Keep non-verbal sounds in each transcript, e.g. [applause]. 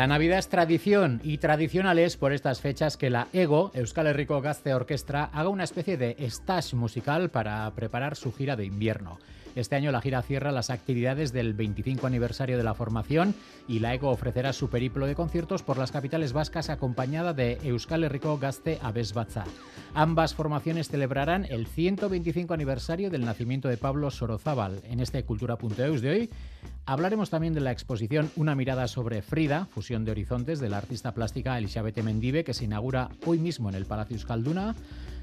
La Navidad es tradición y tradicional es por estas fechas que la EGO, Euskal Herriko Gazte Orquestra, haga una especie de stage musical para preparar su gira de invierno. Este año la gira cierra las actividades del 25 aniversario de la formación y la EGO ofrecerá su periplo de conciertos por las capitales vascas acompañada de Euskal Herriko Gazte. Ambas formaciones celebrarán el 125 aniversario del nacimiento de Pablo Sorozábal. En este Cultura.eus de hoy hablaremos también de la exposición Una mirada sobre Frida, fusión de horizontes de la artista plástica Elizabeth Mendive, que se inaugura hoy mismo en el Palacio Euskalduna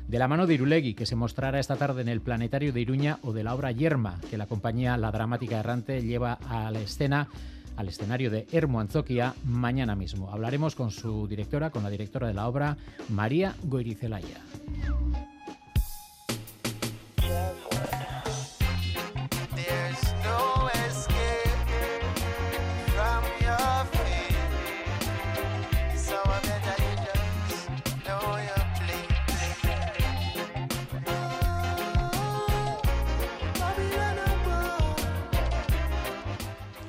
de la mano de Irulegui, que se mostrará esta tarde en el Planetario de Iruña, o de la obra Yerma, que la compañía La Dramática Errante lleva a la escena al escenario de Hermo Anzoquia mañana mismo. Hablaremos con su directora, con la directora de la obra, María Goirizelaya.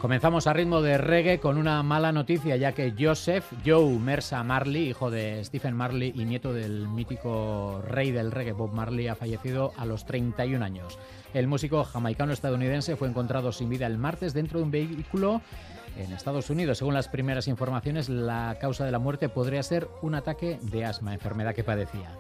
Comenzamos a ritmo de reggae con una mala noticia, ya que Joseph Joe Mersa Marley, hijo de Stephen Marley y nieto del mítico rey del reggae Bob Marley, ha fallecido a los 31 años. El músico jamaicano-estadounidense fue encontrado sin vida el martes dentro de un vehículo en Estados Unidos. Según las primeras informaciones, la causa de la muerte podría ser un ataque de asma, enfermedad que padecía.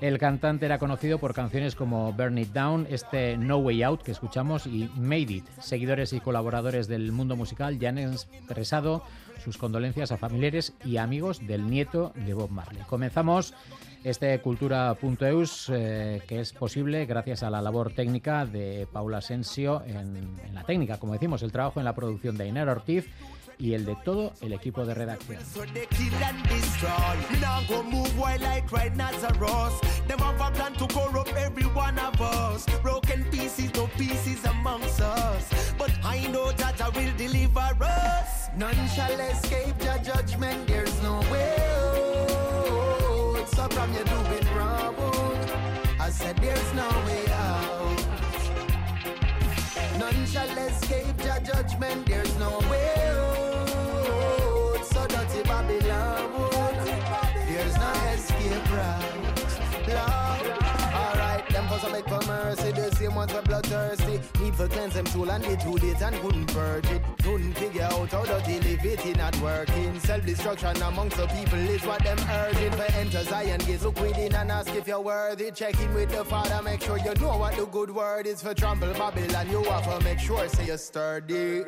El cantante era conocido por canciones como Burn It Down, este No Way Out que escuchamos y Made It. Seguidores y colaboradores del mundo musical ya han expresado sus condolencias a familiares y amigos del nieto de Bob Marley. Comenzamos este Cultura.eus eh, que es posible gracias a la labor técnica de Paula Asensio en, en, la técnica, como decimos, el trabajo en la producción de Inés Ortiz y el de todo el equipo de redacción. None shall escape your judgment, there's no way I said there's no way out. None shall escape judgment, there's no way for cleanse them soul and they too late and couldn't purge it. Couldn't figure out how dirty live it, it not working. Self-destruction amongst the people is what them urging. For enter Zion, gates look within and ask if you're worthy. Check in with the Father, make sure you know what the good word is for trample Babylon. You have to make sure say you're sturdy.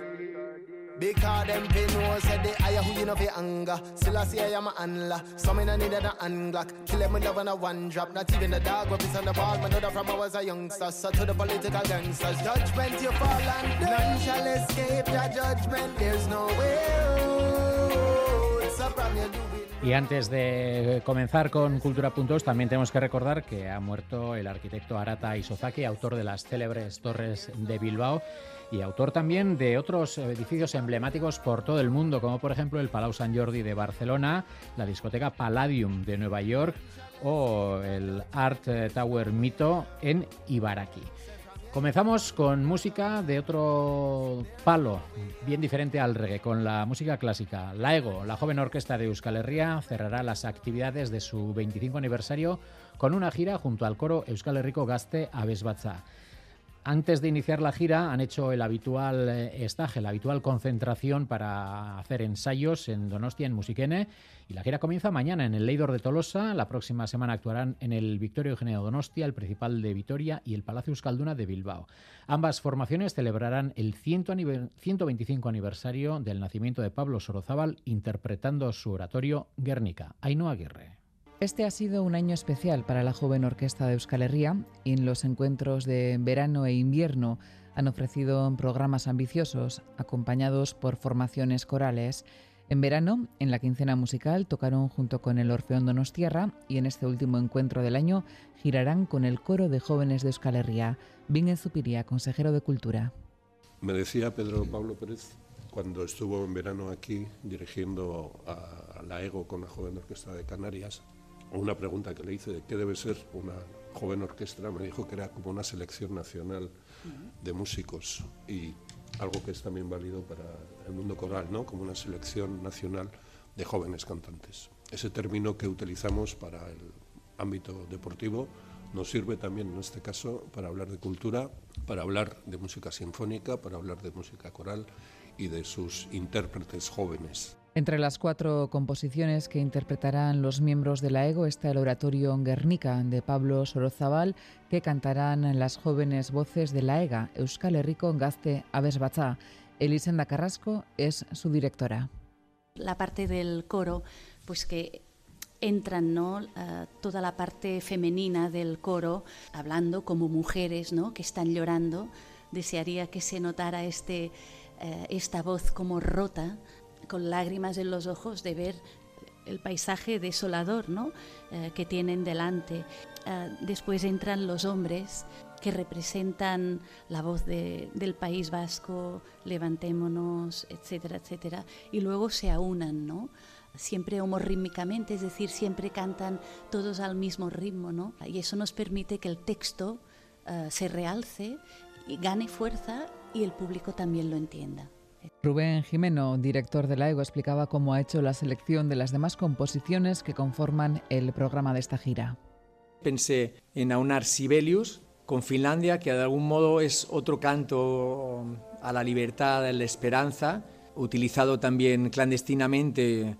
Because them no said they hire who you know for anger. Still I see I am a handler. Some in a need a unglock. Kill them with love on a one drop. Not even the dog what is on the ball. Know that from I was a youngster. So to the political gangsters. Judgment you fall and none shall escape your judgment. There's no way out. So from you do it. Y antes de comenzar con Cultura.os, también tenemos que recordar que ha muerto el arquitecto Arata Isozaki, autor de las célebres torres de Bilbao y autor también de otros edificios emblemáticos por todo el mundo, como por ejemplo el Palau Sant Jordi de Barcelona, la discoteca Palladium de Nueva York o el Art Tower Mito en Ibaraki. Comenzamos con música de otro palo, bien diferente al reggae, con la música clásica. La EGO, la joven orquesta de Euskal Herria, cerrará las actividades de su 25 aniversario con una gira junto al coro Euskal Herriko Gaste Abesbatza. Antes de iniciar la gira han hecho el habitual estaje, la habitual concentración para hacer ensayos en Donostia, en Musiquene, y la gira comienza mañana en el Leidor de Tolosa. La próxima semana actuarán en el Victorio Eugenio Donostia, el Principal de Vitoria y el Palacio Euskalduna de Bilbao. Ambas formaciones celebrarán el 125 aniversario del nacimiento de Pablo Sorozábal interpretando su oratorio Guernica. Ainhoa Aguirre. Este ha sido un año especial para la joven orquesta de Euskal Herria. En los encuentros de verano e invierno han ofrecido programas ambiciosos, acompañados por formaciones corales En verano, en la quincena musical, tocaron junto con el Orfeón Donostierra y en este último encuentro del año girarán con el coro de jóvenes de Euskal Herria. Vingen Zupiría, consejero de Cultura. Me decía Pedro Pablo Pérez cuando estuvo en verano aquí dirigiendo a la EGO con la Joven Orquesta de Canarias, una pregunta que le hice de qué debe ser una joven orquesta, me dijo que era como una selección nacional de músicos y algo que es también válido para el mundo coral, ¿no? como una selección nacional de jóvenes cantantes. Ese término que utilizamos para el ámbito deportivo nos sirve también en este caso para hablar de cultura, para hablar de música sinfónica, para hablar de música coral y de sus intérpretes jóvenes. Entre las cuatro composiciones que interpretarán los miembros de la EGO está el oratorio Guernica de Pablo Sorozabal, que cantarán las jóvenes voces de la EGA, Euskal Herriko Gazte Abesbatza. Elisenda Carrasco es su directora. La parte del coro, pues que entran ¿no? Toda la parte femenina del coro, hablando como mujeres ¿no? que están llorando. Desearía que se notara este, uh, esta voz como rota con lágrimas en los ojos de ver el paisaje desolador ¿no? Eh, que tienen delante. Eh, después entran los hombres que representan la voz del País Vasco, levantémonos, etcétera, etcétera, y luego se aunan, ¿no? Siempre homorrítmicamente, es decir, siempre cantan todos al mismo ritmo, ¿no? Y eso nos permite que el texto eh, se realce y gane fuerza y el público también lo entienda. Rubén Jimeno, director de la EGO, explicaba cómo ha hecho la selección de las demás composiciones que conforman el programa de esta gira. Pensé en aunar Sibelius con Finlandia, que de algún modo es otro canto a la libertad, a la esperanza, utilizado también clandestinamente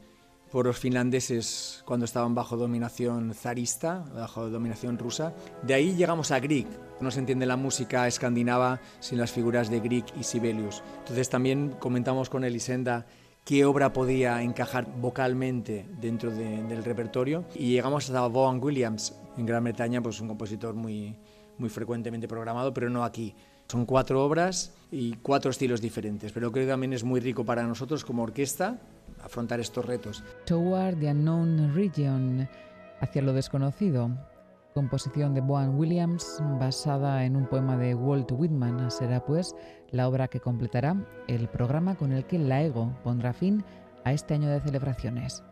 por los finlandeses cuando estaban bajo dominación zarista, bajo dominación rusa. De ahí llegamos a Grieg. No se entiende la música escandinava sin las figuras de Grieg y Sibelius. Entonces también comentamos con Elisenda qué obra podía encajar vocalmente dentro del repertorio y llegamos a Vaughan Williams en Gran Bretaña, pues un compositor muy, muy frecuentemente programado, pero no aquí. Son cuatro obras y cuatro estilos diferentes, pero creo que también es muy rico para nosotros como orquesta afrontar estos retos. Toward the Unknown Region, hacia lo desconocido, composición de Boan Williams basada en un poema de Walt Whitman, será pues la obra que completará el programa con el que la EGO pondrá fin a este año de celebraciones.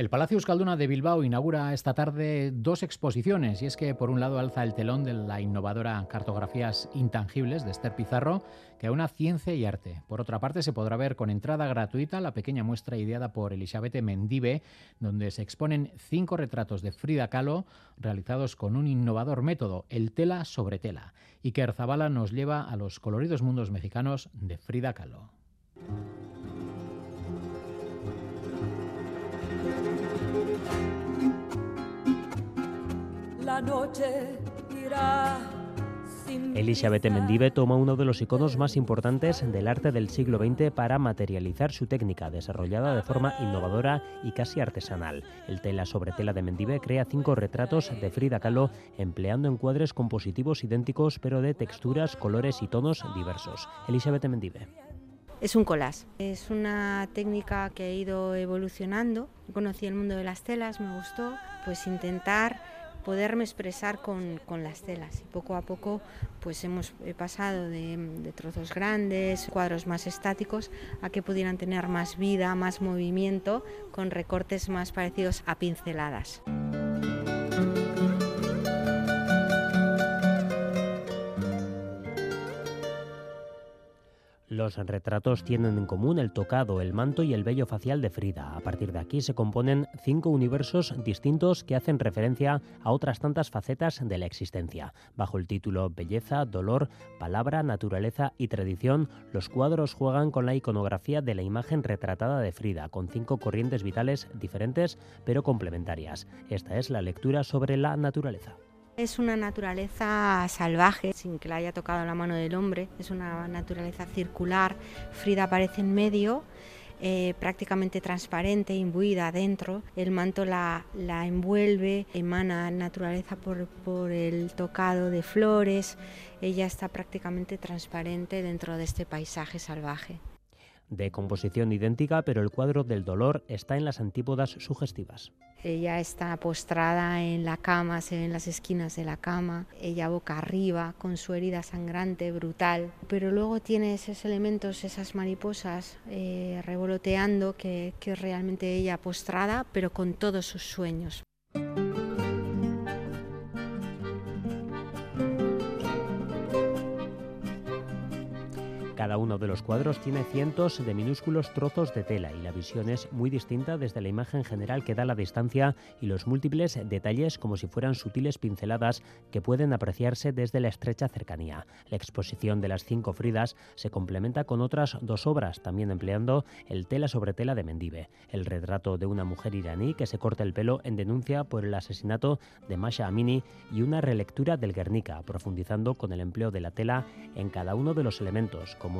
El Palacio Euskalduna de Bilbao inaugura esta tarde dos exposiciones y es que por un lado alza el telón de la innovadora Cartografías Intangibles de Esther Pizarro que aúna ciencia y arte. Por otra parte se podrá ver con entrada gratuita la pequeña muestra ideada por Elizabeth Mendive donde se exponen cinco retratos de Frida Kahlo realizados con un innovador método, el tela sobre tela. Y que Erzabala nos lleva a los coloridos mundos mexicanos de Frida Kahlo. La noche irá. Elizabeth Mendive toma uno de los iconos más importantes del arte del siglo XX para materializar su técnica, desarrollada de forma innovadora y casi artesanal. El tela sobre tela de Mendive crea cinco retratos de Frida Kahlo empleando encuadres compositivos idénticos pero de texturas, colores y tonos diversos. Elizabeth Mendive. Es un collage, es una técnica que ha ido evolucionando. Conocí el mundo de las telas, me gustó, pues intentar poderme expresar con, con, las telas. Y poco a poco pues hemos pasado de, de, trozos grandes, cuadros más estáticos, a que pudieran tener más vida, más movimiento, con recortes más parecidos a pinceladas. Los retratos tienen en común el tocado, el manto y el vello facial de Frida. A partir de aquí se componen cinco universos distintos que hacen referencia a otras tantas facetas de la existencia. Bajo el título Belleza, Dolor, Palabra, Naturaleza y Tradición, los cuadros juegan con la iconografía de la imagen retratada de Frida, con cinco corrientes vitales diferentes pero complementarias. Esta es la lectura sobre la naturaleza. Es una naturaleza salvaje, sin que la haya tocado la mano del hombre. Es una naturaleza circular. Frida aparece en medio eh, prácticamente transparente, imbuida dentro. El manto la, la envuelve, emana naturaleza por, por el tocado de flores. Ella está prácticamente transparente dentro de este paisaje salvaje de composición idéntica, pero el cuadro del dolor está en las antípodas sugestivas. Ella está postrada en la cama, se ven las esquinas de la cama, ella boca arriba, con su herida sangrante, brutal, pero luego tiene esos elementos, esas mariposas eh, revoloteando, que, es realmente ella postrada, pero con todos sus sueños. Cada uno de los cuadros tiene cientos de minúsculos trozos de tela y la visión es muy distinta desde la imagen general que da la distancia y los múltiples detalles como si fueran sutiles pinceladas que pueden apreciarse desde la estrecha cercanía. La exposición de las cinco Fridas se complementa con otras dos obras, también empleando el tela sobre tela de Mendive, el retrato de una mujer iraní que se corta el pelo en denuncia por el asesinato de Masha Amini y una relectura del Guernica, profundizando con el empleo de la tela en cada uno de los elementos, como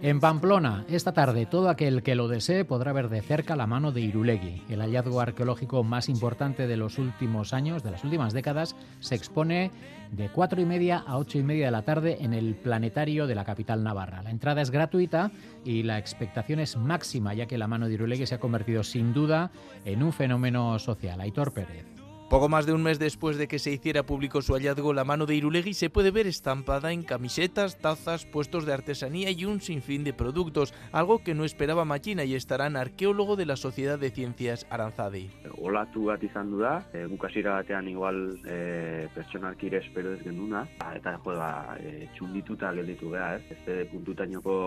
En Pamplona, esta tarde, todo aquel que lo desee podrá ver de cerca la mano de Irulegui. El hallazgo arqueológico más importante de los últimos años, de las últimas décadas, se expone de cuatro y media a ocho y media de la tarde en el planetario de la capital navarra. La entrada es gratuita y la expectación es máxima, ya que la mano de Irulegui se ha convertido sin duda en un fenómeno social. Aitor Pérez. Poco más de un mes después de que se hiciera público su hallazgo, la mano de Irulegui se puede ver estampada en camisetas, tazas, puestos de artesanía y un sinfín de productos, algo que no esperaba Machina y estarán arqueólogo de la Sociedad de Ciencias Aranzadi. Olatu bat izan du da, e, bukasira batean igual e, pertsonalki ere espero ez genuna, eta jo, ba, e, txundituta gelditu geha, ez? Ez puntutainoko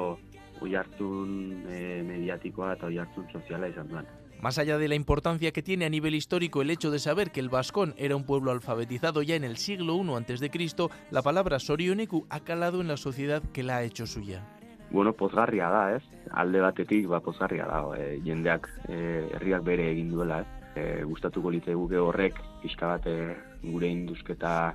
oi hartzun e, mediatikoa eta oi hartzun soziala izan duan. Más allá de la importancia que tiene a nivel histórico el hecho de saber que el vascón era un pueblo alfabetizado ya en el siglo I a.C., la palabra sorioneku ha calado en la sociedad que la ha hecho suya. Bueno, pozgarria da, ez? Alde batetik, ba, pozgarria da, e, jendeak e, herriak bere egin duela, ez? E, gustatuko litzaiguke horrek pixka bat gure induzketa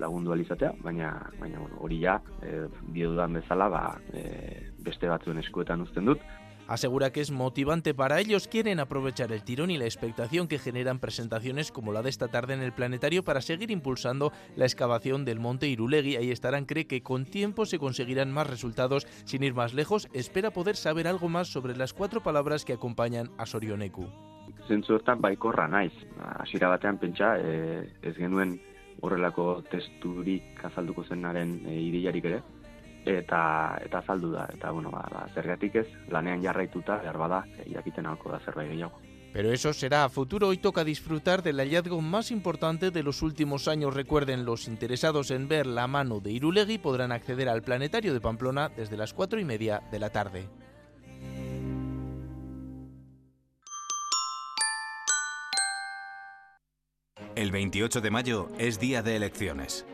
lagundu alizatea, baina, baina bueno, hori ja, e, biodudan bezala, ba, e, beste batzuen eskuetan uzten dut, Asegura que es motivante para ellos, quieren aprovechar el tirón y la expectación que generan presentaciones como la de esta tarde en el planetario para seguir impulsando la excavación del monte Irulegui. Ahí estarán, cree que con tiempo se conseguirán más resultados. Sin ir más lejos, espera poder saber algo más sobre las cuatro palabras que acompañan a Sorioneku. Zentzu hortan baikorra naiz. Hasiera batean pentsa, e, ez genuen horrelako testurik azalduko zenaren e, ideiarik ere eta eta azaldu da eta bueno ba, ba zergatik ez lanean jarraituta behar bada jakiten alko da zerbait gehiago Pero eso será a futuro. Hoy toca disfrutar del hallazgo más importante de los últimos años. Recuerden, los interesados en ver la mano de Irulegui podrán acceder al planetario de Pamplona desde las cuatro y media de la tarde. El 28 de mayo es día de elecciones.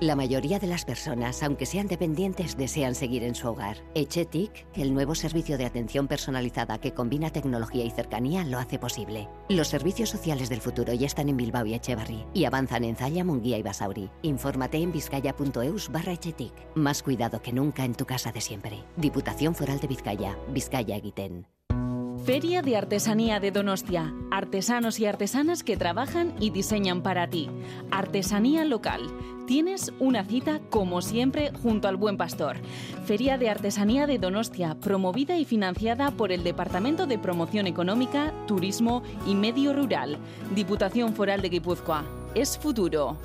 La mayoría de las personas, aunque sean dependientes, desean seguir en su hogar. Echetic, el nuevo servicio de atención personalizada que combina tecnología y cercanía, lo hace posible. Los servicios sociales del futuro ya están en Bilbao y Echevarri y avanzan en Zaya, Munguía y Basauri. Infórmate en vizcaya.eus barra Echetic. Más cuidado que nunca en tu casa de siempre. Diputación Foral de Vizcaya. Vizcaya Guitén. Feria de Artesanía de Donostia. Artesanos y artesanas que trabajan y diseñan para ti. Artesanía local. Tienes una cita, como siempre, junto al Buen Pastor. Feria de Artesanía de Donostia, promovida y financiada por el Departamento de Promoción Económica, Turismo y Medio Rural. Diputación Foral de Guipúzcoa. Es futuro.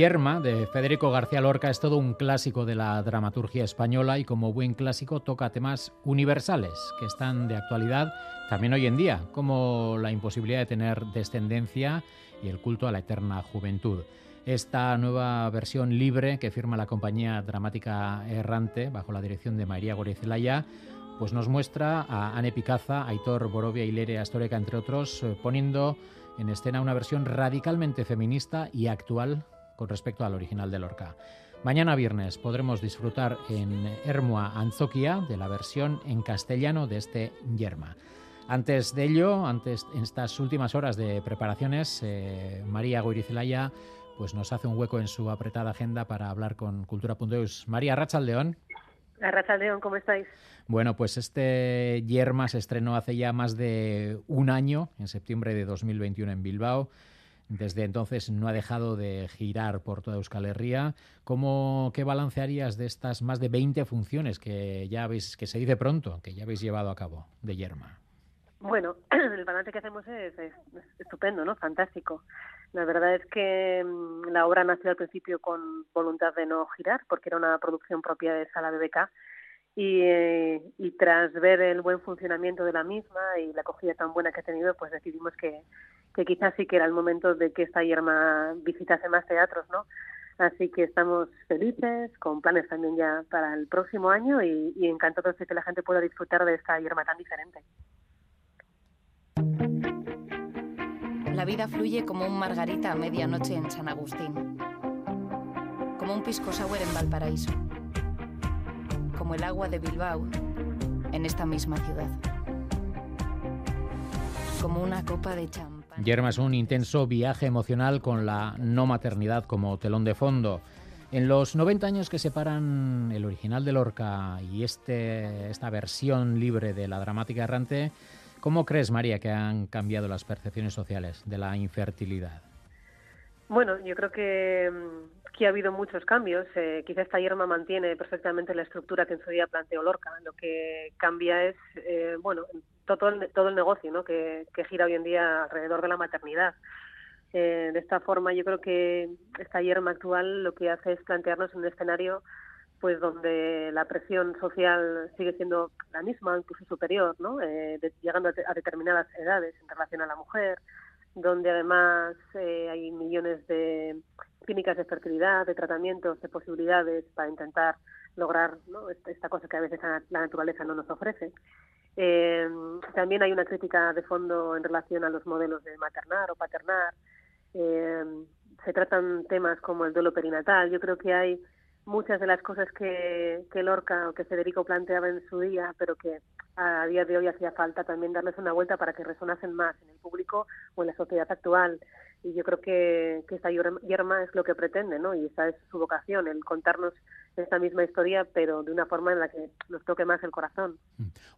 Yerma, de Federico García Lorca, es todo un clásico de la dramaturgia española y como buen clásico toca temas universales que están de actualidad también hoy en día, como la imposibilidad de tener descendencia y el culto a la eterna juventud. Esta nueva versión libre que firma la compañía dramática Errante bajo la dirección de María Gorizelaya pues nos muestra a Anne Picaza, Aitor Borovia y Lere Astoreka, entre otros, eh, poniendo en escena una versión radicalmente feminista y actual con respecto al original de Lorca. Mañana viernes podremos disfrutar en Hermua Anzoquia de la versión en castellano de este Yerma. Antes de ello, antes en estas últimas horas de preparaciones, eh, María Goirizelaya pues nos hace un hueco en su apretada agenda para hablar con Cultura.eus. María Rachaldeón. Rachaldeón, ¿cómo estáis? Bueno, pues este Yerma se estrenó hace ya más de un año, en septiembre de 2021 en Bilbao. Desde entonces no ha dejado de girar por toda Euskal Herria. ¿Cómo, ¿Qué balancearías de estas más de 20 funciones que ya habéis, que se dice pronto, que ya habéis llevado a cabo de Yerma? Bueno, [clears throat] el balance que hacemos es, estupendo, ¿no? Fantástico. La verdad es que mm, la obra nació al principio con voluntad de no girar, porque era una producción propia de Sala BBK, y, eh, tras ver el buen funcionamiento de la misma y la acogida tan buena que ha tenido, pues decidimos que, que quizás sí que era el momento de que esta yerma visitase más teatros, ¿no? Así que estamos felices, con planes también ya para el próximo año y, y encantados de que la gente pueda disfrutar de esta yerma tan diferente. La vida fluye como un margarita a medianoche en San Agustín, como un pisco sour en Valparaíso, como el agua de Bilbao en esta misma ciudad, como una copa de champán Yerma es un intenso viaje emocional con la no maternidad como telón de fondo. En los 90 años que separan el original de Lorca y este, esta versión libre de la dramática errante, ¿cómo crees, María, que han cambiado las percepciones sociales de la infertilidad? Bueno, yo creo que, que ha habido muchos cambios. Eh, quizá esta yerma mantiene perfectamente la estructura que en su día planteó Lorca. Lo que cambia es, eh, bueno, todo el, todo el negocio ¿no? que, gira hoy en día alrededor de la maternidad. Eh, de esta forma, yo creo que esta yerma actual lo que hace es plantearnos un escenario pues donde la presión social sigue siendo la misma, incluso superior, ¿no? Eh, llegando a, determinadas edades en relación a la mujer, donde además eh, hay millones de clínicas de fertilidad, de tratamientos, de posibilidades para intentar lograr esta cosa que a veces la naturaleza no nos ofrece. Eh, también hay una crítica de fondo en relación a los modelos de maternar o paternar. Eh, se tratan temas como el duelo perinatal. Yo creo que hay muchas de las cosas que, que Lorca o que Federico planteaba en su día, pero que a día de hoy hacía falta también darles una vuelta para que resonasen más en el público o en la sociedad actual. Y yo creo que, que esta yerma es lo que pretende, ¿no? Y esa es su vocación, el contarnos esta misma historia, pero de una forma en la que nos toque más el corazón.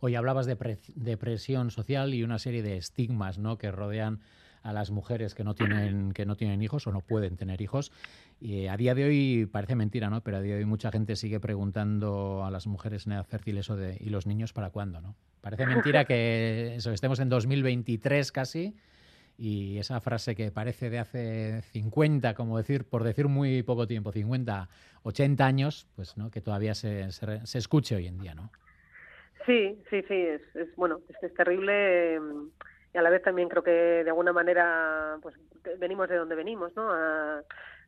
Hoy hablabas de, de presión social y una serie de estigmas, ¿no? Que rodean a las mujeres que no tienen que no tienen hijos o no pueden tener hijos. Y a día de hoy parece mentira, ¿no? Pero a día de hoy mucha gente sigue preguntando a las mujeres en edad fértil eso de ¿y los niños para cuándo, no? Parece mentira [laughs] que eso, estemos en 2023 casi y esa frase que parece de hace 50, como decir, por decir muy poco tiempo, 50, 80 años, pues no, que todavía se, se, escuche hoy en día, ¿no? Sí, sí, sí, es, es bueno, es terrible y a la vez también creo que de alguna manera pues venimos de donde venimos, ¿no? A,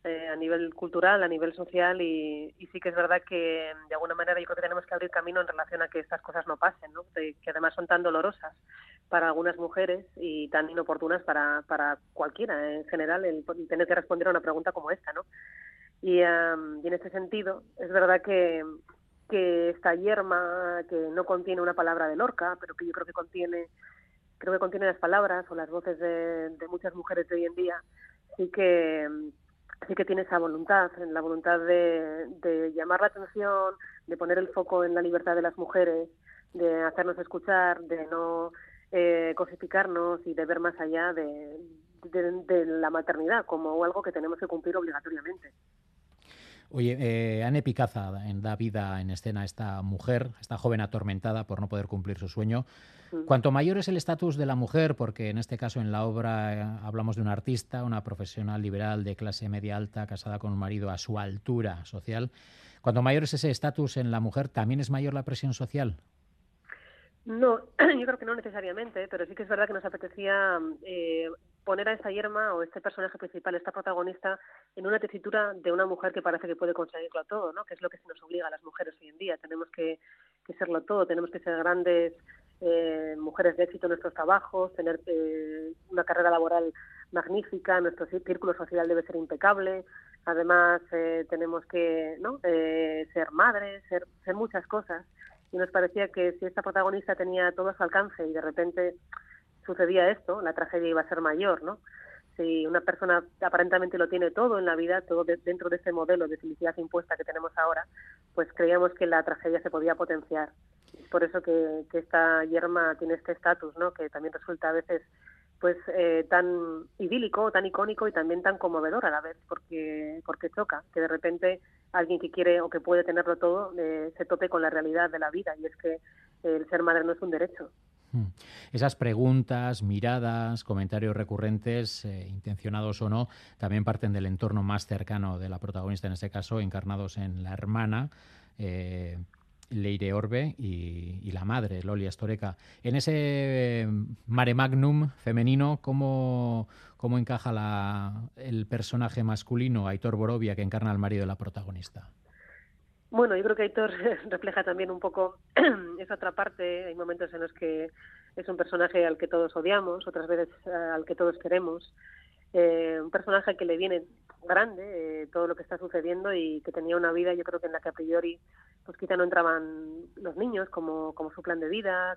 eh, a nivel cultural, a nivel social y, y, sí que es verdad que de alguna manera yo creo que tenemos que abrir camino en relación a que estas cosas no pasen, ¿no? que además son tan dolorosas para algunas mujeres y tan inoportunas para, para cualquiera en general el tener que responder a una pregunta como esta, ¿no? Y, y en este sentido es verdad que, que esta yerma que no contiene una palabra de Lorca, pero que yo creo que contiene creo que contiene las palabras o las voces de, muchas mujeres de hoy en día, sí que sí que tiene esa voluntad, la voluntad de, de llamar la atención, de poner el foco en la libertad de las mujeres, de hacernos escuchar, de no eh, cosificarnos y de ver más allá de, de la maternidad como algo que tenemos que cumplir obligatoriamente. Oye, eh, Anne Picaza da vida en escena a esta mujer, esta joven atormentada por no poder cumplir su sueño. Mm. Cuanto mayor es el estatus de la mujer, porque en este caso en la obra eh, hablamos de una artista, una profesional liberal de clase media alta, casada con un marido a su altura social, cuanto mayor es ese estatus en la mujer, ¿también es mayor la presión social? No, [clears throat] yo creo que no necesariamente, pero sí que es verdad que nos apetecía eh, poner a esta yerma o este personaje principal, esta protagonista, en una tesitura de una mujer que parece que puede conseguirlo todo, ¿no? Que es lo que se nos obliga a las mujeres hoy en día. Tenemos que, que serlo todo, tenemos que ser grandes eh, mujeres de éxito en nuestros trabajos, tener eh, una carrera laboral magnífica, nuestro círculo social debe ser impecable. Además, eh, tenemos que ¿no? eh, ser madres, ser, ser muchas cosas y nos parecía que si esta protagonista tenía todo a su alcance y de repente sucedía esto, la tragedia iba a ser mayor, ¿no? Si una persona aparentemente lo tiene todo en la vida, todo de, dentro de ese modelo de felicidad impuesta que tenemos ahora, pues creíamos que la tragedia se podía potenciar. Es por eso que, que esta yerma tiene este estatus, ¿no? Que también resulta a veces pues eh, tan idílico, tan icónico y también tan conmovedor a la vez, porque porque choca que de repente alguien que quiere o que puede tenerlo todo eh, se tope con la realidad de la vida y es que el ser madre no es un derecho. Hmm. Esas preguntas, miradas, comentarios recurrentes, eh, intencionados o no, también parten del entorno más cercano de la protagonista, en este caso, encarnados en la hermana, eh, Leire Orbe, y, la madre, Lolia Storeca. En ese eh, mare magnum femenino, ¿cómo, cómo encaja la, el personaje masculino, Aitor Borovia, que encarna al marido de la protagonista? Bueno, yo creo que Aitor [laughs] refleja también un poco [clears throat] esa otra parte. Hay momentos en los que es un personaje al que todos odiamos, otras veces uh, al que todos queremos. Eh, un personaje que le viene grande eh, todo lo que está sucediendo y que tenía una vida, yo creo que en la que a priori, pues quizá no entraban los niños como, como su plan de vida,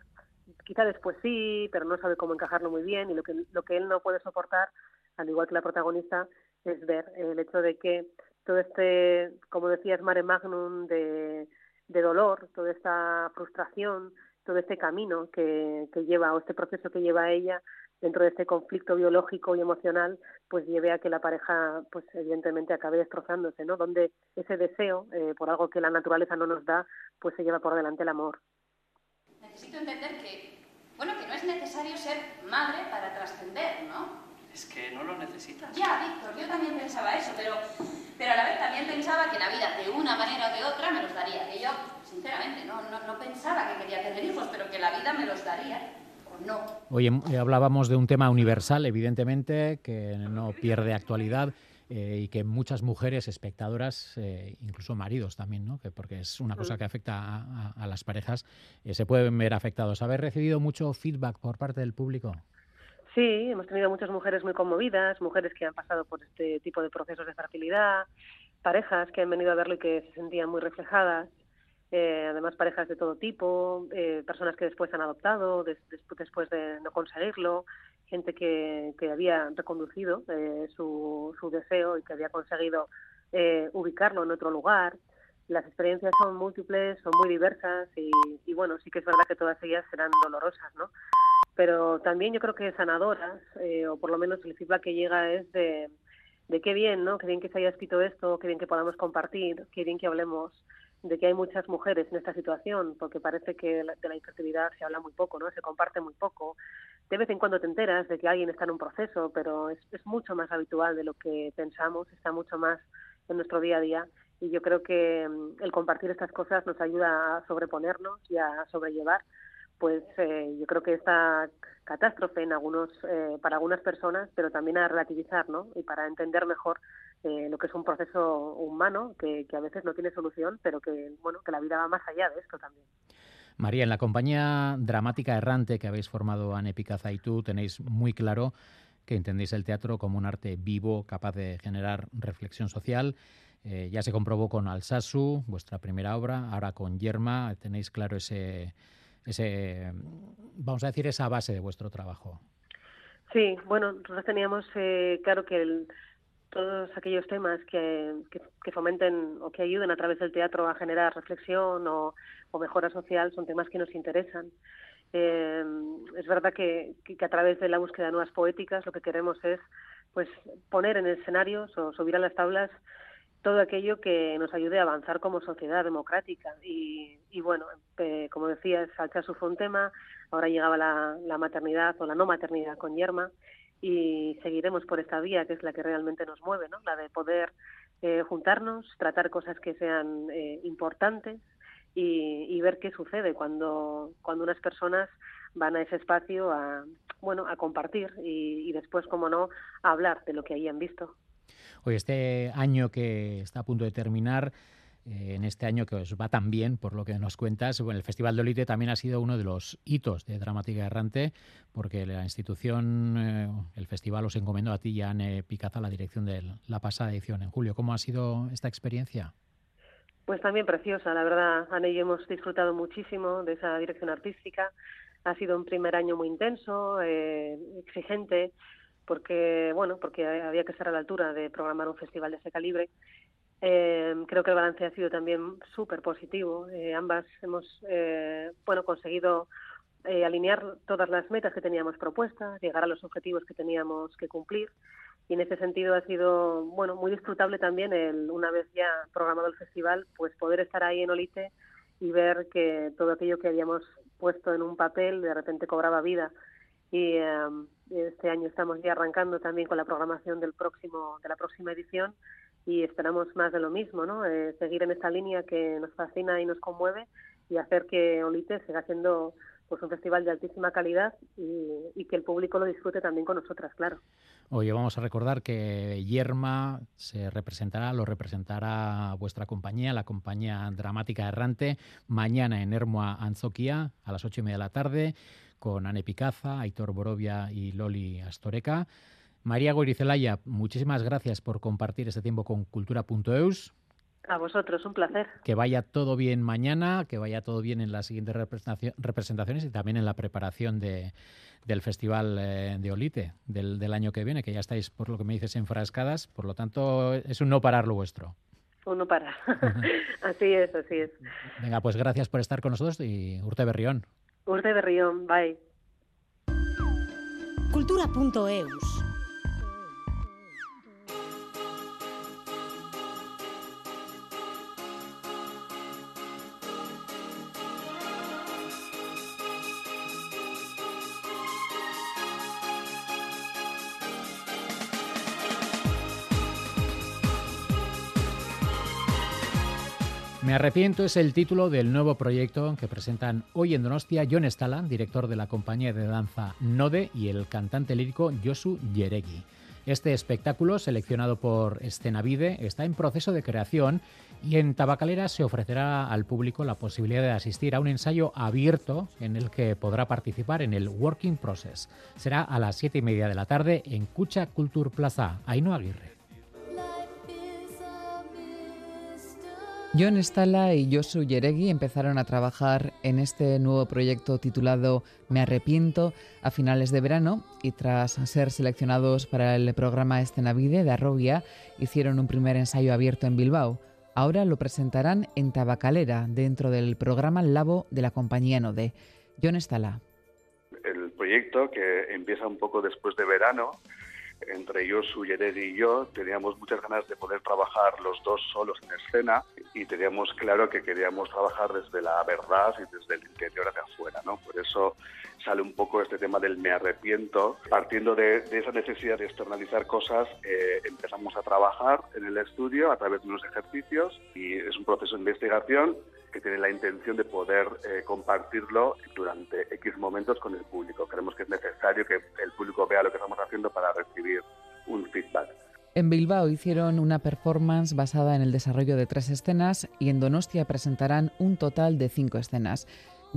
quizá después sí, pero no sabe cómo encajarlo muy bien y lo que, lo que él no puede soportar, al igual que la protagonista, es ver el hecho de que todo este, como decías, mare magnum de, de dolor, toda esta frustración, todo este camino que, que lleva o este proceso que lleva ella dentro de este conflicto biológico y emocional, pues lleve a que la pareja, pues evidentemente acabe destrozándose, ¿no? Donde ese deseo eh, por algo que la naturaleza no nos da, pues se lleva por delante el amor. Necesito entender que, bueno, que no es necesario ser madre para trascender, ¿no? Es que no lo necesitas. Ya, Víctor, yo también pensaba eso, pero, pero a la vez también pensaba que la vida de una manera o de otra me los daría. Que yo, sinceramente, no, no, no pensaba que quería tener hijos, pero que la vida me los daría. No. Oye, hablábamos de un tema universal, evidentemente, que no pierde actualidad. Eh, y que muchas mujeres espectadoras, eh, incluso maridos también, ¿no? que porque es una cosa que afecta a, a, a las parejas, eh, se pueden ver afectados. ¿Habéis recibido mucho feedback por parte del público? Sí, hemos tenido muchas mujeres muy conmovidas, mujeres que han pasado por este tipo de procesos de fertilidad, parejas que han venido a verlo y que se sentían muy reflejadas. Eh, además parejas de todo tipo, eh, personas que después han adoptado des, des, después de no conseguirlo, gente que, que había reconducido eh, su, su deseo y que había conseguido eh, ubicarlo en otro lugar. Las experiencias son múltiples, son muy diversas y, y bueno, sí que es verdad que todas ellas serán dolorosas, ¿no? Pero también yo creo que sanadoras, eh, o por lo menos el feedback que llega es de, de qué bien, ¿no? Qué bien que se haya escrito esto, qué bien que podamos compartir, qué bien que hablemos de que hay muchas mujeres en esta situación, porque parece que de la infertilidad se habla muy poco, ¿no? Se comparte muy poco. De vez en cuando te enteras de que alguien está en un proceso, pero es, es mucho más habitual de lo que pensamos, está mucho más en nuestro día a día y yo creo que el compartir estas cosas nos ayuda a sobreponernos y a sobrellevar pues eh, yo creo que esta catástrofe en algunos eh, para algunas personas pero también a relativizar no y para entender mejor eh, lo que es un proceso humano que, a veces no tiene solución pero que bueno que la vida va más allá de esto también. María, en la compañía dramática errante que habéis formado Anne Picaza y tú tenéis muy claro que entendéis el teatro como un arte vivo capaz de generar reflexión social. Eh, ya se comprobó con Alsasu, vuestra primera obra, ahora con Yerma, tenéis claro ese, ese, vamos a decir, esa base de vuestro trabajo. Sí, bueno, nosotros teníamos eh, claro que el, todos aquellos temas que, que, fomenten o que ayuden a través del teatro a generar reflexión o, o mejora social son temas que nos interesan. Eh, es verdad que, que, a través de la búsqueda de nuevas poéticas lo que queremos es pues poner en escenarios o subir a las tablas todo aquello que nos ayude a avanzar como sociedad democrática. Y, y bueno, eh, como decías, Alchazu fue un tema, ahora llegaba la, la maternidad o la no maternidad con Yerma y seguiremos por esta vía que es la que realmente nos mueve, ¿no? la de poder eh, juntarnos, tratar cosas que sean eh, importantes y, y, ver qué sucede cuando, cuando unas personas van a ese espacio a, bueno, a compartir y, después, como no, a hablar de lo que hayan visto. Hoy este año que está a punto de terminar, eh, en este año que os va tan bien, por lo que nos cuentas. Bueno, el Festival de Olite también ha sido uno de los hitos de Dramática Errante, porque la institución, eh, el festival os encomendó a ti a Anne Picaza la dirección de la pasada edición en julio. ¿Cómo ha sido esta experiencia? Pues también preciosa, la verdad. Anne y yo hemos disfrutado muchísimo de esa dirección artística. Ha sido un primer año muy intenso, eh, exigente, porque bueno, porque había que estar a la altura de programar un festival de ese calibre eh, creo que el balance ha sido también súper positivo. Eh, ambas hemos eh, bueno conseguido eh, alinear todas las metas que teníamos propuestas, llegar a los objetivos que teníamos que cumplir. Y en ese sentido ha sido bueno muy disfrutable también el una vez ya programado el festival, pues poder estar ahí en Olite y ver que todo aquello que habíamos puesto en un papel de repente cobraba vida. Y este año estamos ya arrancando también con la programación del próximo de la próxima edición y esperamos más de lo mismo, ¿no? Eh, seguir en esta línea que nos fascina y nos conmueve y hacer que Olite siga siendo pues un festival de altísima calidad y, y, que el público lo disfrute también con nosotras, claro. Oye, vamos a recordar que Yerma se representará, lo representará vuestra compañía, la compañía dramática errante, mañana en Hermoa Anzoquia a las ocho y media de la tarde con Ane Picaza, Aitor Borovia y Loli Astoreca. María Gorizelaya, muchísimas gracias por compartir este tiempo con cultura.eus. A vosotros, un placer. Que vaya todo bien mañana, que vaya todo bien en las siguientes representaciones y también en la preparación de, del Festival eh, de Olite del, del, año que viene, que ya estáis, por lo que me dices, enfrascadas. Por lo tanto, es un no parar lo vuestro. Un no parar. [laughs] así es, así es. Venga, pues gracias por estar con nosotros y Urte Berrión. Urte Berrión, bye. Cultura.eus Me arrepiento es el título del nuevo proyecto que presentan hoy en Donostia John Estala, director de la compañía de danza Node, y el cantante lírico Josu Yeregui. Este espectáculo, seleccionado por Escenavide, está en proceso de creación y en Tabacalera se ofrecerá al público la posibilidad de asistir a un ensayo abierto en el que podrá participar en el Working Process. Será a las siete y media de la tarde en Cucha Culture Plaza, Aino Aguirre. John Stala y Josu Yeregui empezaron a trabajar en este nuevo proyecto titulado Me arrepiento a finales de verano y tras ser seleccionados para el programa Escenavide de Arrobia hicieron un primer ensayo abierto en Bilbao. Ahora lo presentarán en Tabacalera dentro del programa Labo de la compañía Node. John Stala. El proyecto que empieza un poco después de verano entre Josu, Yeregui y yo, teníamos muchas ganas de poder trabajar los dos solos en escena y teníamos claro que queríamos trabajar desde la verdad y desde el interior hacia afuera, ¿no? Por eso sale un poco este tema del me arrepiento. Partiendo de, de esa necesidad de externalizar cosas, eh, empezamos a trabajar en el estudio a través de unos ejercicios y es un proceso de investigación que tiene la intención de poder eh, compartirlo durante X momentos con el público. Creemos que es necesario que el público vea lo que estamos haciendo para recibir un feedback. En Bilbao hicieron una performance basada en el desarrollo de tres escenas y en Donostia presentarán un total de cinco escenas.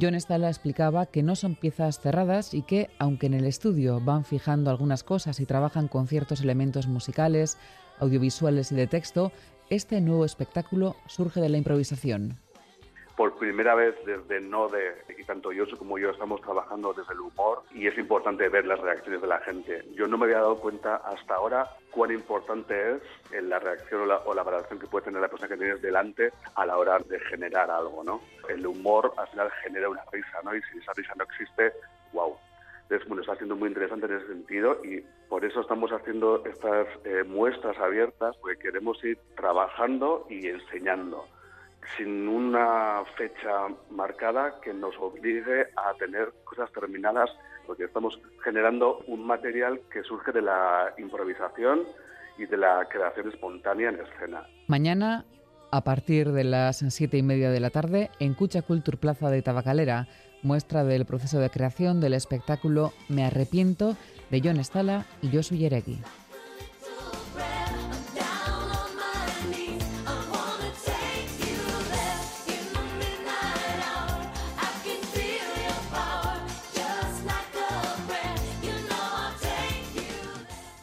John Stala explicaba que no son piezas cerradas y que, aunque en el estudio van fijando algunas cosas y trabajan con ciertos elementos musicales, audiovisuales y de texto, este nuevo espectáculo surge de la improvisación por primera vez desde Node, y tanto yo como yo estamos trabajando desde el humor, y es importante ver las reacciones de la gente. Yo no me había dado cuenta hasta ahora cuán importante es la reacción o la, o la valoración que puede tener la persona que tienes delante a la hora de generar algo, ¿no? El humor al final genera una risa, ¿no? Y si esa risa no existe, wow. Entonces, bueno, está siendo muy interesante en ese sentido y por eso estamos haciendo estas eh, muestras abiertas, porque queremos ir trabajando y enseñando sin una fecha marcada que nos obligue a tener cosas terminadas, porque estamos generando un material que surge de la improvisación y de la creación espontánea en escena. Mañana, a partir de las siete y media de la tarde, en Cucha Culture Plaza de Tabacalera, muestra del proceso de creación del espectáculo Me arrepiento de John Stala y Josu Yeregui.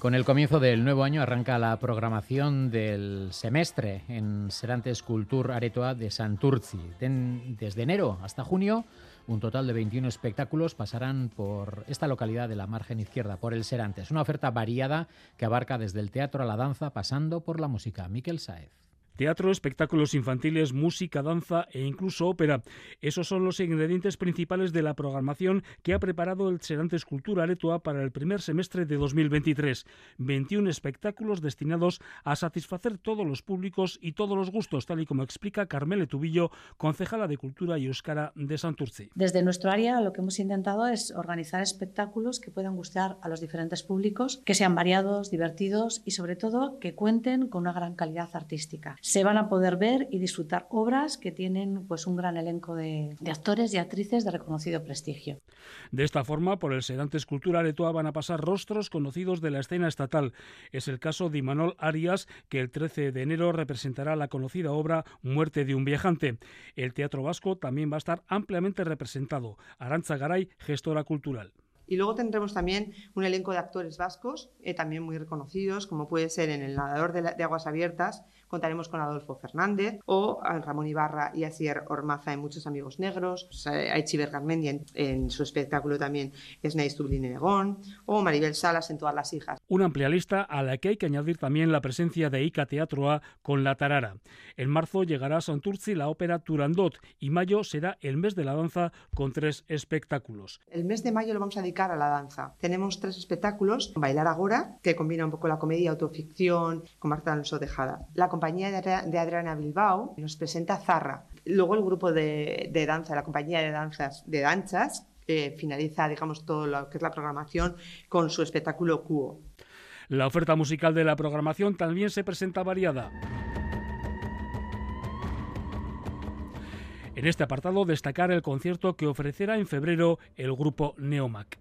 Con el comienzo del nuevo año arranca la programación del semestre en Serantes Cultur Aretoa de Santurci. Desde enero hasta junio, un total de 21 espectáculos pasarán por esta localidad de la margen izquierda, por el Serantes. Una oferta variada que abarca desde el teatro a la danza, pasando por la música. Miquel Saez. Teatro, espectáculos infantiles, música, danza e incluso ópera. Esos son los ingredientes principales de la programación que ha preparado el Serantes Cultura Aretoa para el primer semestre de 2023. 21 espectáculos destinados a satisfacer todos los públicos y todos los gustos, tal y como explica Carmele Tubillo, concejala de Cultura y Euskara de Santurce. Desde nuestro área lo que hemos intentado es organizar espectáculos que puedan gustar a los diferentes públicos, que sean variados, divertidos y sobre todo que cuenten con una gran calidad artística se van a poder ver y disfrutar obras que tienen pues un gran elenco de, de actores y actrices de reconocido prestigio. De esta forma, por el Sedantes Cultura Aretoa van a pasar rostros conocidos de la escena estatal. Es el caso de Imanol Arias, que el 13 de enero representará la conocida obra Muerte de un viajante. El Teatro Vasco también va a estar ampliamente representado. Aranza Garay, gestora cultural. Y luego tendremos también un elenco de actores vascos, eh, también muy reconocidos, como puede ser en El Nadador de, de Aguas Abiertas, contaremos con Adolfo Fernández o a Ramón Ibarra y Asier Ormaza en Muchos Amigos Negros, a Echiver Garmendia en, en, su espectáculo también es Nice Dublín y Negón, o Maribel Salas en Todas las Hijas. Una amplia lista a la que hay que añadir también la presencia de Ica Teatro A con La Tarara. En marzo llegará a Santurci la ópera Turandot y mayo será el mes de la danza con tres espectáculos. El mes de mayo lo vamos a dedicar a la danza. Tenemos tres espectáculos, Bailar Agora, que combina un poco la comedia, autoficción con Marta Alonso Tejada. La compañía de Adriana Bilbao nos presenta Zarra. Luego el grupo de, danza, la compañía de danzas de danzas, eh, finaliza, digamos, todo lo que es la programación con su espectáculo Cuo. La oferta musical de la programación también se presenta variada. En este apartado destacar el concierto que ofrecerá en febrero el grupo Neomac.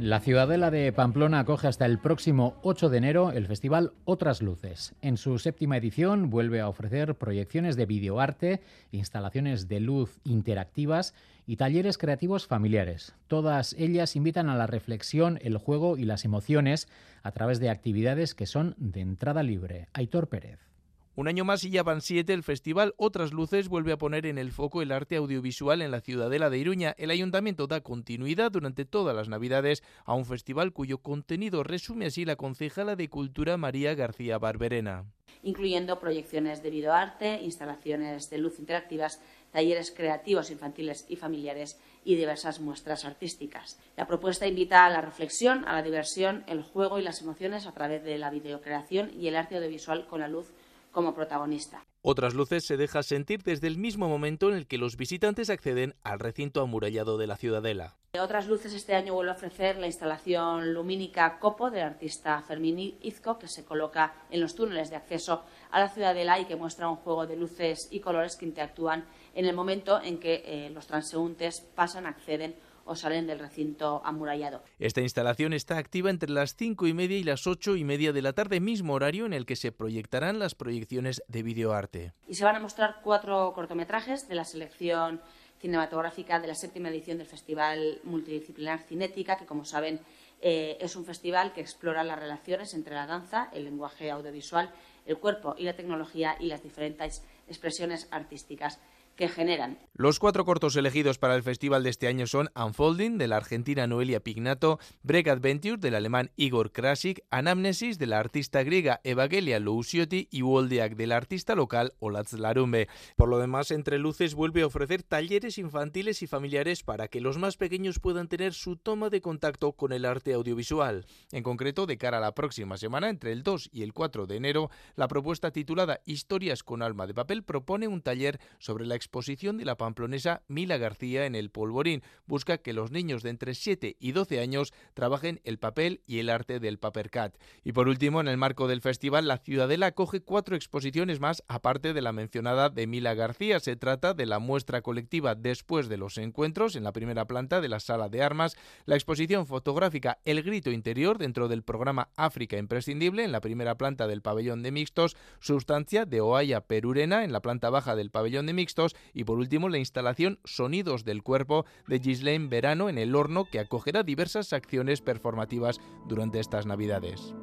La Ciudadela de Pamplona acoge hasta el próximo 8 de enero el festival Otras Luces. En su séptima edición vuelve a ofrecer proyecciones de videoarte, instalaciones de luz interactivas y talleres creativos familiares. Todas ellas invitan a la reflexión, el juego y las emociones a través de actividades que son de entrada libre. Aitor Pérez. Un año más y ya van siete, el festival Otras Luces vuelve a poner en el foco el arte audiovisual en la ciudadela de Iruña. El ayuntamiento da continuidad durante todas las navidades a un festival cuyo contenido resume así la concejala de Cultura María García Barberena. Incluyendo proyecciones de videoarte, instalaciones de luz interactivas, talleres creativos infantiles y familiares y diversas muestras artísticas. La propuesta invita a la reflexión, a la diversión, el juego y las emociones a través de la videocreación y el arte audiovisual con la luz como protagonista. Otras luces se deja sentir desde el mismo momento en el que los visitantes acceden al recinto amurallado de la ciudadela. Otras luces este año vuelve a ofrecer la instalación lumínica Copo del artista Fermín Izco, que se coloca en los túneles de acceso a la ciudadela y que muestra un juego de luces y colores que interactúan en el momento en que eh, los transeúntes pasan, acceden o salen del recinto amurallado. Esta instalación está activa entre las cinco y media y las ocho y media de la tarde, mismo horario en el que se proyectarán las proyecciones de videoarte. Y se van a mostrar cuatro cortometrajes de la selección cinematográfica de la séptima edición del Festival Multidisciplinar Cinética, que como saben eh, es un festival que explora las relaciones entre la danza, el lenguaje audiovisual, el cuerpo y la tecnología y las diferentes expresiones artísticas que generan. Los cuatro cortos elegidos para el festival de este año son Unfolding, de la argentina Noelia Pignato, Break Adventure, del alemán Igor Krasik, Anamnesis, de la artista griega Evangelia Lousiotti y Woldiak, del artista local Olatz Larumbe. Por lo demás, Entre Luces vuelve a ofrecer talleres infantiles y familiares para que los más pequeños puedan tener su toma de contacto con el arte audiovisual. En concreto, de cara a la próxima semana, entre el 2 y el 4 de enero, la propuesta titulada Historias con alma de papel propone un taller sobre la exposición de la pamplonesa Mila García en el Polvorín. Busca que los niños de entre 7 y 12 años trabajen el papel y el arte del papercat. Y por último, en el marco del festival, la Ciudadela acoge cuatro exposiciones más, aparte de la mencionada de Mila García. Se trata de la muestra colectiva después de los encuentros en la primera planta de la Sala de Armas, la exposición fotográfica El Grito Interior dentro del programa África Imprescindible en la primera planta del pabellón de mixtos, Sustancia de Oaya Perurena en la planta baja del pabellón de mixtos y por último la instalación Sonidos del Cuerpo de Gislaine Verano en el horno que acogerá diversas acciones performativas durante estas Navidades.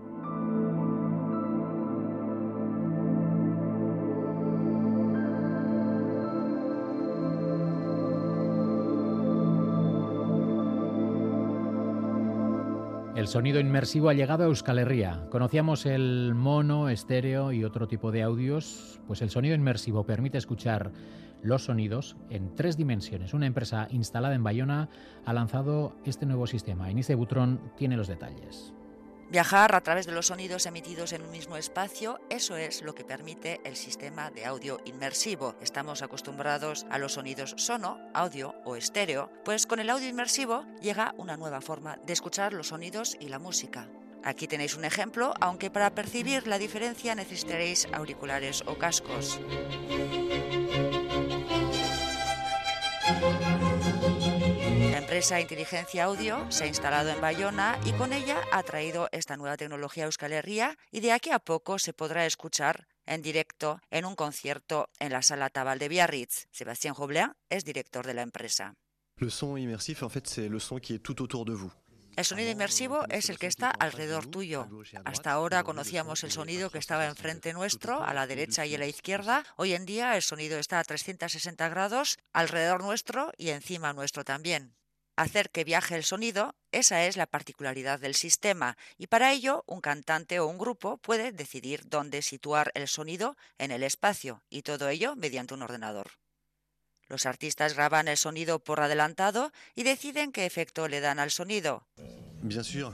El sonido inmersivo ha llegado a Euskal Herria. Conocíamos el mono, estéreo y otro tipo de audios. Pues el sonido inmersivo permite escuchar los sonidos en tres dimensiones. Una empresa instalada en Bayona ha lanzado este nuevo sistema. Inice Butrón tiene los detalles. Viajar a través de los sonidos emitidos en un mismo espacio, eso es lo que permite el sistema de audio inmersivo. Estamos acostumbrados a los sonidos sono, audio o estéreo, pues con el audio inmersivo llega una nueva forma de escuchar los sonidos y la música. Aquí tenéis un ejemplo, aunque para percibir la diferencia necesitaréis auriculares o cascos. Empresa Inteligencia Audio se ha instalado en Bayona y con ella ha traído esta nueva tecnología a Euskal Herria y de aquí a poco se podrá escuchar en directo en un concierto en la sala Tabal de Biarritz. Sebastián Joblin es director de la empresa. Son en fait, c'est le son qui est tout autour de vous. El sonido inmersivo es el que está alrededor tuyo. Hasta ahora conocíamos el sonido que estaba enfrente nuestro, a la derecha y a la izquierda. Hoy en día el sonido está a 360 grados alrededor nuestro y encima nuestro también. Hacer que viaje el sonido, esa es la particularidad del sistema, y para ello un cantante o un grupo puede decidir dónde situar el sonido en el espacio, y todo ello mediante un ordenador. Los artistas graban el sonido por adelantado y deciden qué efecto le dan al sonido.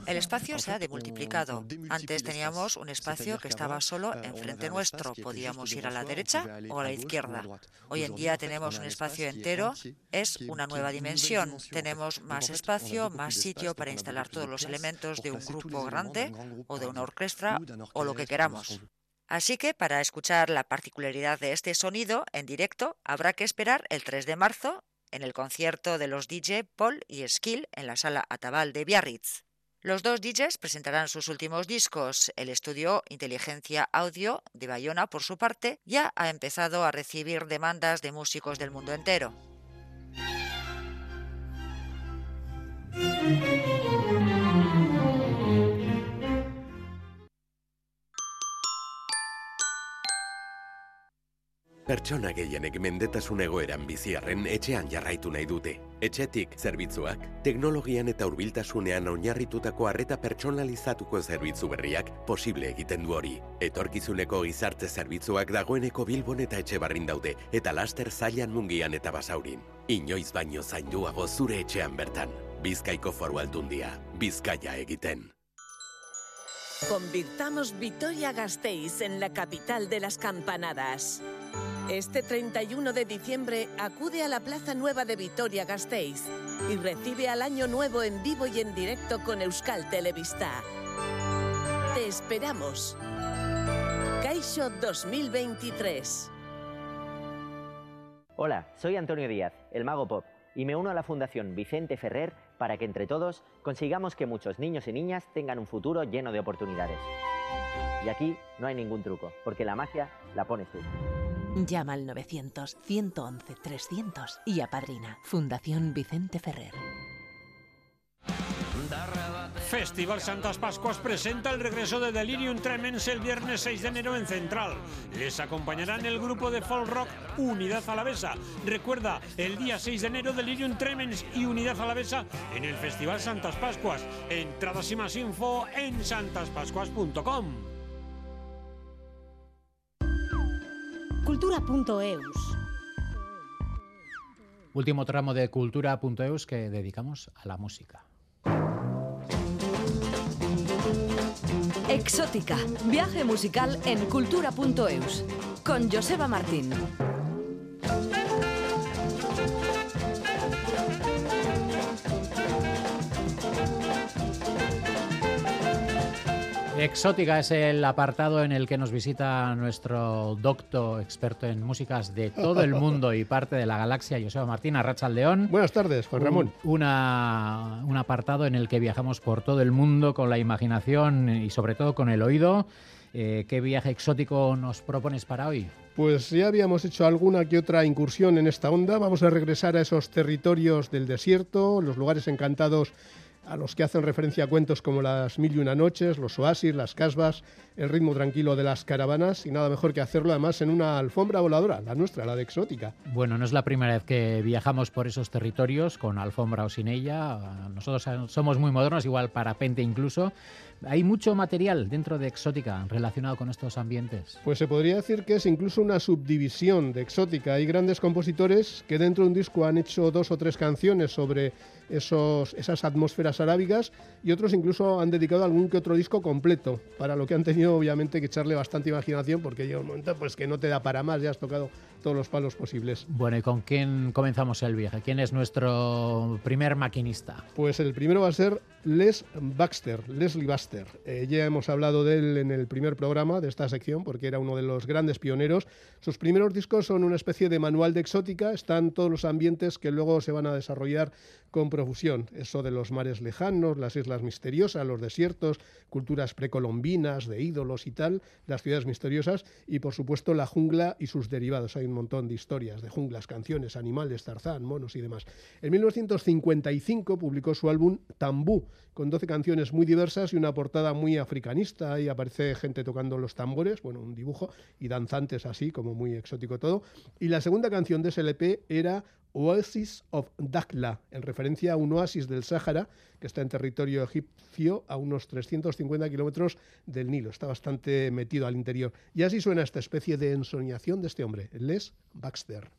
El espacio se ha demultiplicado. Antes teníamos un espacio que estaba solo enfrente nuestro. Podíamos ir a la derecha o a la izquierda. Hoy en día tenemos un espacio entero. Es una nueva dimensión. Tenemos más espacio, más sitio para instalar todos los elementos de un grupo grande o de una orquesta o lo que queramos. Así que para escuchar la particularidad de este sonido en directo habrá que esperar el 3 de marzo en el concierto de los DJ Paul y Skill en la sala Atabal de Biarritz. Los dos DJs presentarán sus últimos discos. El estudio Inteligencia Audio de Bayona, por su parte, ya ha empezado a recibir demandas de músicos del mundo entero. Pertsona gehienek mendetasun egoeran biziarren etxean jarraitu nahi dute. Etxetik zerbitzuak, teknologian eta hurbiltasunean oinarritutako harreta pertsonalizatuko zerbitzu berriak posible egiten du hori. Etorkizuneko gizarte zerbitzuak dagoeneko Bilbon eta etxe barrin daude, eta laster zailan mungian eta basaurin. Inoiz baino zainduago zure etxean bertan. Bizkaiko foru aldundia, Bizkaia egiten. Convirtamos Vitoria-Gasteiz en la capital de las campanadas. Este 31 de diciembre acude a la Plaza Nueva de Vitoria-Gasteiz y recibe al Año Nuevo en vivo y en directo con Euskal Televista. Te esperamos. Caixo 2023. Hola, soy Antonio Díaz, el Mago Pop, y me uno a la Fundación Vicente Ferrer para que entre todos consigamos que muchos niños y niñas tengan un futuro lleno de oportunidades. Y aquí no hay ningún truco, porque la magia la pones tú. Llama al 900-111-300 y apadrina. Fundación Vicente Ferrer. Festival Santas Pascuas presenta el regreso de Delirium Tremens el viernes 6 de enero en Central. Les acompañarán el grupo de folk rock Unidad Alavesa. Recuerda, el día 6 de enero Delirium Tremens y Unidad Alavesa en el Festival Santas Pascuas. Entradas y más info en santaspascuas.com. Cultura.eus. Último tramo de cultura.eus que dedicamos a la música. Exótica, viaje musical en cultura.eus, con Joseba Martín. Exótica es el apartado en el que nos visita nuestro docto experto en músicas de todo el mundo y parte de la galaxia, Joseba Martín León. Buenas tardes, Juan Ramón. Un, una, un apartado en el que viajamos por todo el mundo con la imaginación y sobre todo con el oído. Eh, ¿Qué viaje exótico nos propones para hoy? Pues ya habíamos hecho alguna que otra incursión en esta onda. Vamos a regresar a esos territorios del desierto, los lugares encantados a los que hacen referencia a cuentos como las Mil y una Noches, los oasis, las casbas, el ritmo tranquilo de las caravanas y nada mejor que hacerlo además en una alfombra voladora, la nuestra, la de exótica. Bueno, no es la primera vez que viajamos por esos territorios con alfombra o sin ella. Nosotros somos muy modernos, igual parapente incluso, hay mucho material dentro de Exótica relacionado con estos ambientes. Pues se podría decir que es incluso una subdivisión de Exótica. Hay grandes compositores que dentro de un disco han hecho dos o tres canciones sobre esos, esas atmósferas arábigas y otros incluso han dedicado algún que otro disco completo, para lo que han tenido obviamente que echarle bastante imaginación porque llega un momento pues que no te da para más, ya has tocado todos los palos posibles. Bueno, ¿y con quién comenzamos el viaje? ¿Quién es nuestro primer maquinista? Pues el primero va a ser Les Baxter, Leslie Baxter. Eh, ya hemos hablado de él en el primer programa de esta sección porque era uno de los grandes pioneros. Sus primeros discos son una especie de manual de exótica, están todos los ambientes que luego se van a desarrollar con profusión. Eso de los mares lejanos, las islas misteriosas, los desiertos, culturas precolombinas, de ídolos y tal, las ciudades misteriosas y por supuesto la jungla y sus derivados. Hay un montón de historias de junglas, canciones, animales, tarzán, monos y demás. En 1955 publicó su álbum Tambú, con 12 canciones muy diversas y una portada muy africanista. Ahí aparece gente tocando los tambores, bueno, un dibujo, y danzantes así, como muy exótico todo. Y la segunda canción de ese LP era Oasis of Dakhla, en referencia a un oasis del Sáhara que está en territorio egipcio a unos 350 kilómetros del Nilo. Está bastante metido al interior. Y así suena esta especie de ensoñación de este hombre, Les Baxter.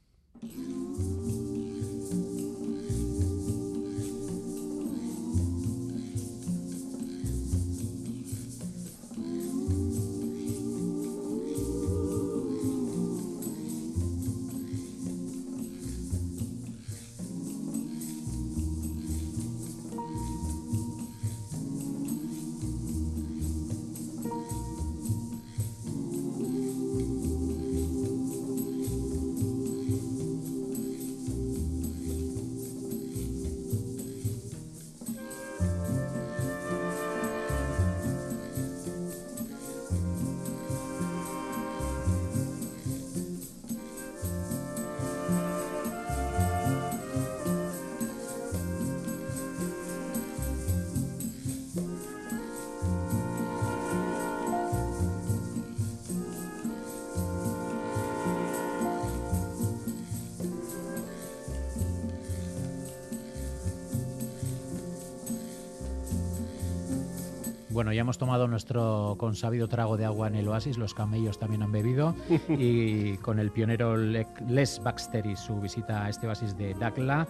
Bueno, ya hemos tomado nuestro consabido trago de agua en el oasis, los camellos también han bebido [laughs] y con el pionero Les Baxter y su visita a este oasis de Dakla,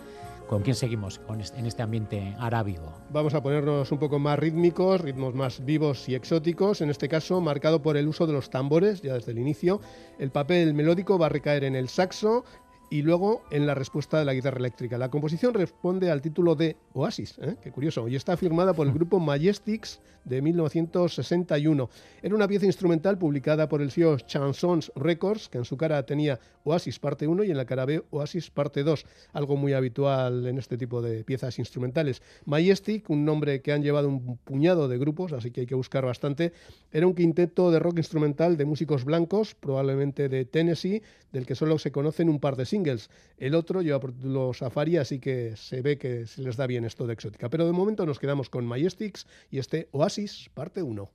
¿con quién seguimos en este ambiente arábigo? Vamos a ponernos un poco más rítmicos, ritmos más vivos y exóticos, en este caso marcado por el uso de los tambores ya desde el inicio. El papel melódico va a recaer en el saxo, y luego en la respuesta de la guitarra eléctrica. La composición responde al título de Oasis, ¿eh? qué curioso, y está firmada por el grupo Majestics de 1961. Era una pieza instrumental publicada por el sello Chansons Records, que en su cara tenía Oasis parte 1 y en la cara B Oasis parte 2, algo muy habitual en este tipo de piezas instrumentales. Majestic, un nombre que han llevado un puñado de grupos, así que hay que buscar bastante, era un quinteto de rock instrumental de músicos blancos, probablemente de Tennessee, del que solo se conocen un par de El otro lleva por los Safari, así que se ve que se les da bien esto de exótica. Pero de momento nos quedamos con Majestics y este Oasis, parte 1.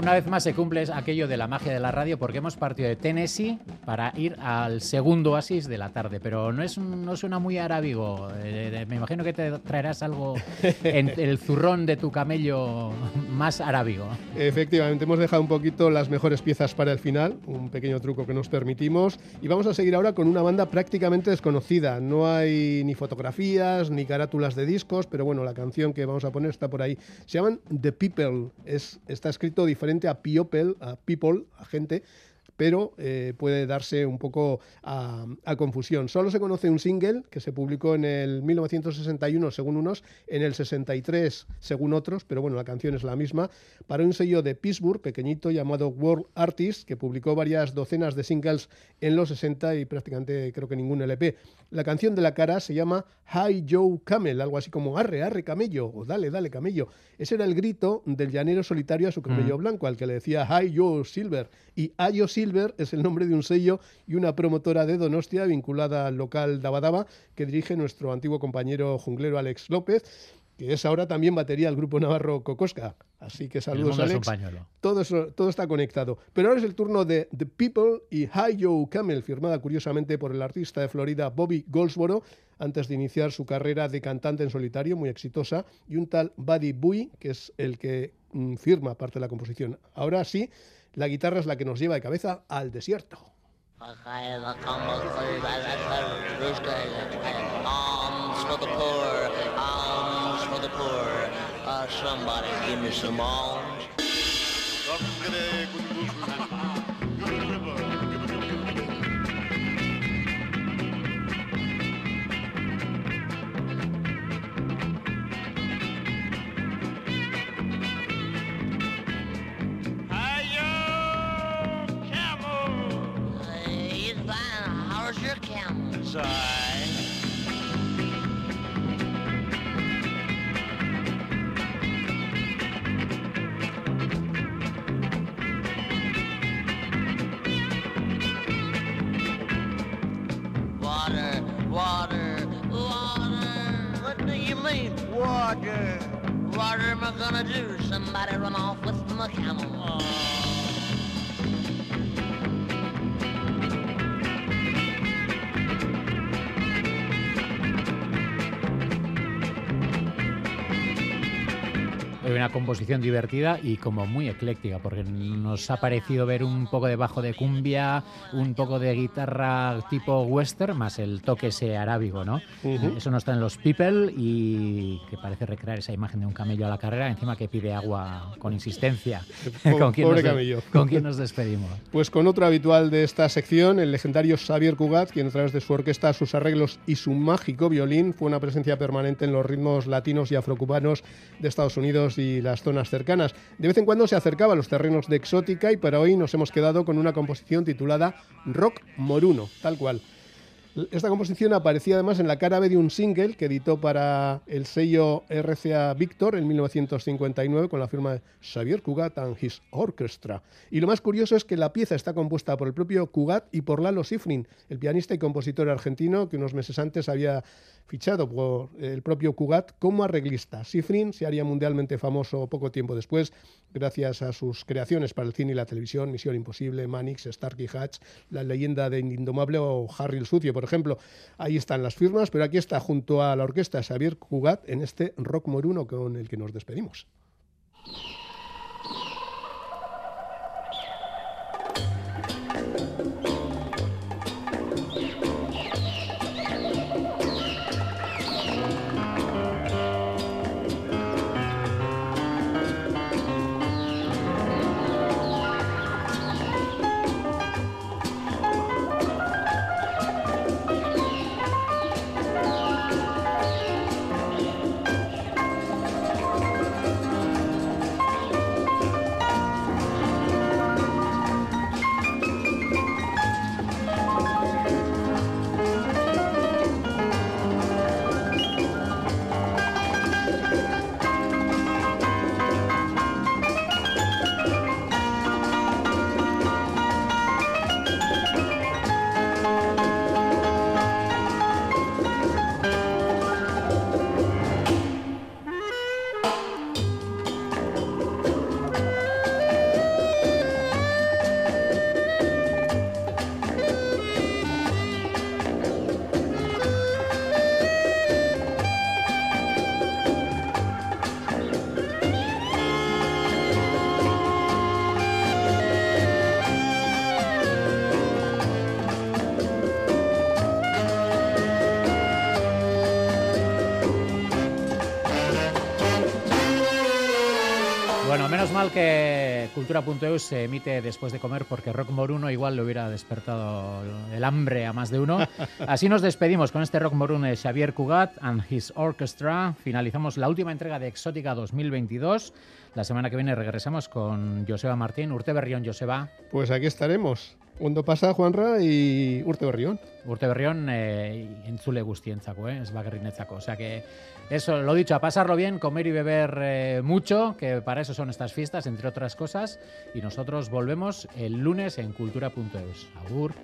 Una vez más se cumple aquello de la magia de la radio porque hemos partido de Tennessee para ir al segundo oasis de la tarde, pero no es no suena muy arábigo. Eh, me imagino que te traerás algo en [laughs] el zurrón de tu camello más arábigo. Efectivamente, hemos dejado un poquito las mejores piezas para el final, un pequeño truco que nos permitimos, y vamos a seguir ahora con una banda prácticamente desconocida. No hay ni fotografías ni carátulas de discos, pero bueno, la canción que vamos a poner está por ahí. Se llaman The People, es, está escrito diferente a people, a people, a gente, pero eh, puede darse un poco a, confusión. Solo se conoce un single que se publicó en el 1961 según unos, en el 63 según otros, pero bueno, la canción es la misma, para un sello de Pittsburgh pequeñito llamado World Artists, que publicó varias docenas de singles en los 60 y prácticamente creo que ningún LP. La canción de la cara se llama Hi Joe Camel, algo así como arre, arre camello, o dale, dale camello. Ese era el grito del llanero solitario a su camello mm. blanco, al que le decía Hi Joe Silver. Y Ayo Silver es el nombre de un sello y una promotora de Donostia vinculada al local Dabadaba que dirige nuestro antiguo compañero junglero Alex López que es ahora también batería del grupo navarro Cocosca. Así que saludos, Alex. Todo, todo está conectado. Pero ahora es el turno de The People y Hi Joe Camel, firmada curiosamente por el artista de Florida Bobby Goldsboro, antes de iniciar su carrera de cantante en solitario, muy exitosa, y un tal Buddy Bui, que es el que mm, firma parte de la composición. Ahora sí, la guitarra es la que nos lleva de cabeza al desierto. Water. Water, water. What do you mean? Water. Water am I gonna do? Somebody run off with my camel. Oh. Una composición divertida y como muy ecléctica, porque nos ha parecido ver un poco de bajo de cumbia, un poco de guitarra tipo western, más el toque ese arábigo, ¿no? Eso no está en los People y que parece recrear esa imagen de un camello a la carrera, encima que pide agua con insistencia. [laughs] [laughs] ¿Con, quién pobre nos, camello. [laughs] ¿Con quién nos despedimos? Pues con otro habitual de esta sección, el legendario Xavier Cugat, quien a través de su orquesta, sus arreglos y su mágico violín fue una presencia permanente en los ritmos latinos y afrocubanos de Estados Unidos y las zonas cercanas. De vez en cuando se acercaba a los terrenos de exótica y para hoy nos hemos quedado con una composición titulada Rock Moruno, tal cual. Esta composición aparecía además en la cara B de un single que editó para el sello RCA Victor en 1959 con la firma de Xavier Cugat and His Orchestra. Y lo más curioso es que la pieza está compuesta por el propio Cugat y por Lalo Schifrin, el pianista y compositor argentino que unos meses antes había fichado por el propio Cugat como arreglista. Schifrin se haría mundialmente famoso poco tiempo después gracias a sus creaciones para el cine y la televisión, Misión Imposible, Manix, Starkey Hatch, La leyenda de Indomable o Harry el Sucio, por ejemplo. Ahí están las firmas, pero aquí está junto a la orquesta Xavier Cugat en este rock moruno con el que nos despedimos. Cultura.eu se emite después de comer porque Rock Moruno igual le hubiera despertado el hambre a más de uno. [laughs] Así nos despedimos con este Rock Moruno de Xavier Cugat and his orchestra. Finalizamos la última entrega de Exótica 2022. La semana que viene regresamos con Joseba Martín. Urte Berrión, Joseba. Pues aquí estaremos. Ondo pasa, Juanra y Urte Berrión. Urte Berrión eh, entzule guztientzako, eh. O sea que eso, lo dicho, a pasarlo bien, comer y beber eh, mucho, que para eso son estas fiestas, entre otras cosas. Y nosotros volvemos el lunes en cultura.eus. Agur.